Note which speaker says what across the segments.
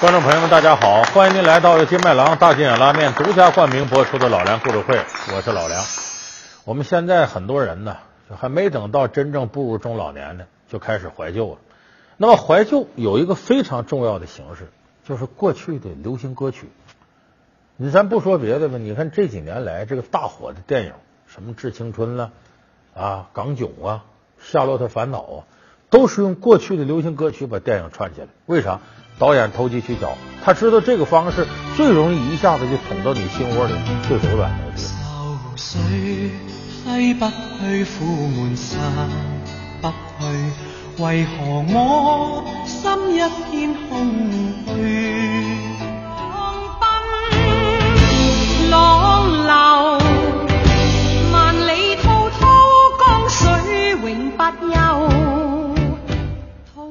Speaker 1: 观众朋友们，大家好！欢迎您来到金麦郎大金眼拉面独家冠名播出的《老梁故事会》，我是老梁。我们现在很多人呢，就还没等到真正步入中老年呢，就开始怀旧了。那么怀旧有一个非常重要的形式，就是过去的流行歌曲。你咱不说别的吧，你看这几年来这个大火的电影，什么《致青春》了啊，《港囧》啊，《夏洛特烦恼》啊，都是用过去的流行歌曲把电影串起来。为啥？导演投机取巧，他知道这个方式最容易一下子就捅到你心窝里最柔软的地方。
Speaker 2: 愁水西不去，苦闷散不去，为何我心一片空虚？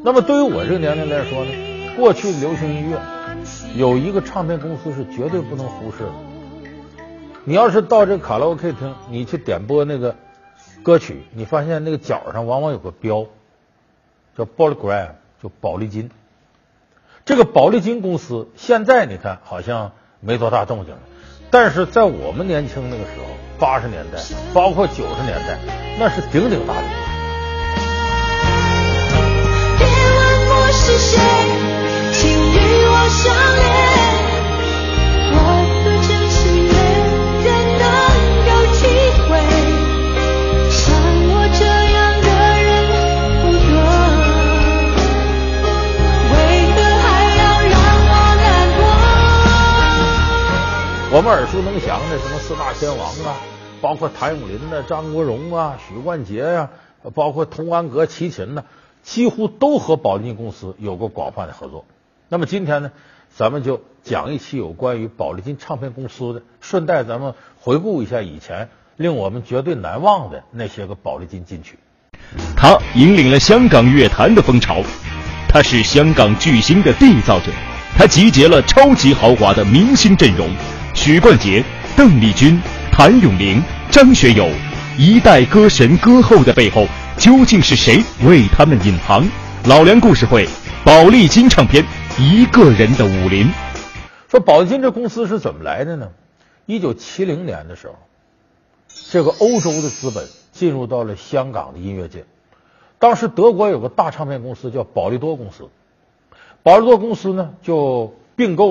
Speaker 1: 那么对于我这个年龄来说呢，过去流行音乐有一个唱片公司是绝对不能忽视的。你要是到这卡拉 OK 厅，你去点播那个歌曲，你发现那个角上往往有个标，叫 Polygram，就宝丽金。这个宝丽金公司现在你看好像没多大动静了，但是在我们年轻那个时候，八十年代，包括九十年代，那是鼎鼎大名。我们耳熟能详的什么四大天王啊，包括谭咏麟呐、张国荣啊、许冠杰呀、包括童安格、齐秦呐，几乎都和宝丽金公司有过广泛的合作。那么今天呢，咱们就讲一期有关于宝丽金唱片公司的，顺带咱们回顾一下以前令我们绝对难忘的那些个宝丽金金曲。
Speaker 3: 他引领了香港乐坛的风潮，他是香港巨星的缔造者，他集结了超级豪华的明星阵容，许冠杰、邓丽君、谭咏麟、张学友，一代歌神歌后的背后，究竟是谁为他们引航？老梁故事会，宝丽金唱片，一个人的武林。
Speaker 1: 说宝丽金这公司是怎么来的呢？一九七零年的时候，这个欧洲的资本进入到了香港的音乐界。当时德国有个大唱片公司叫宝丽多公司，宝丽多公司呢就并购。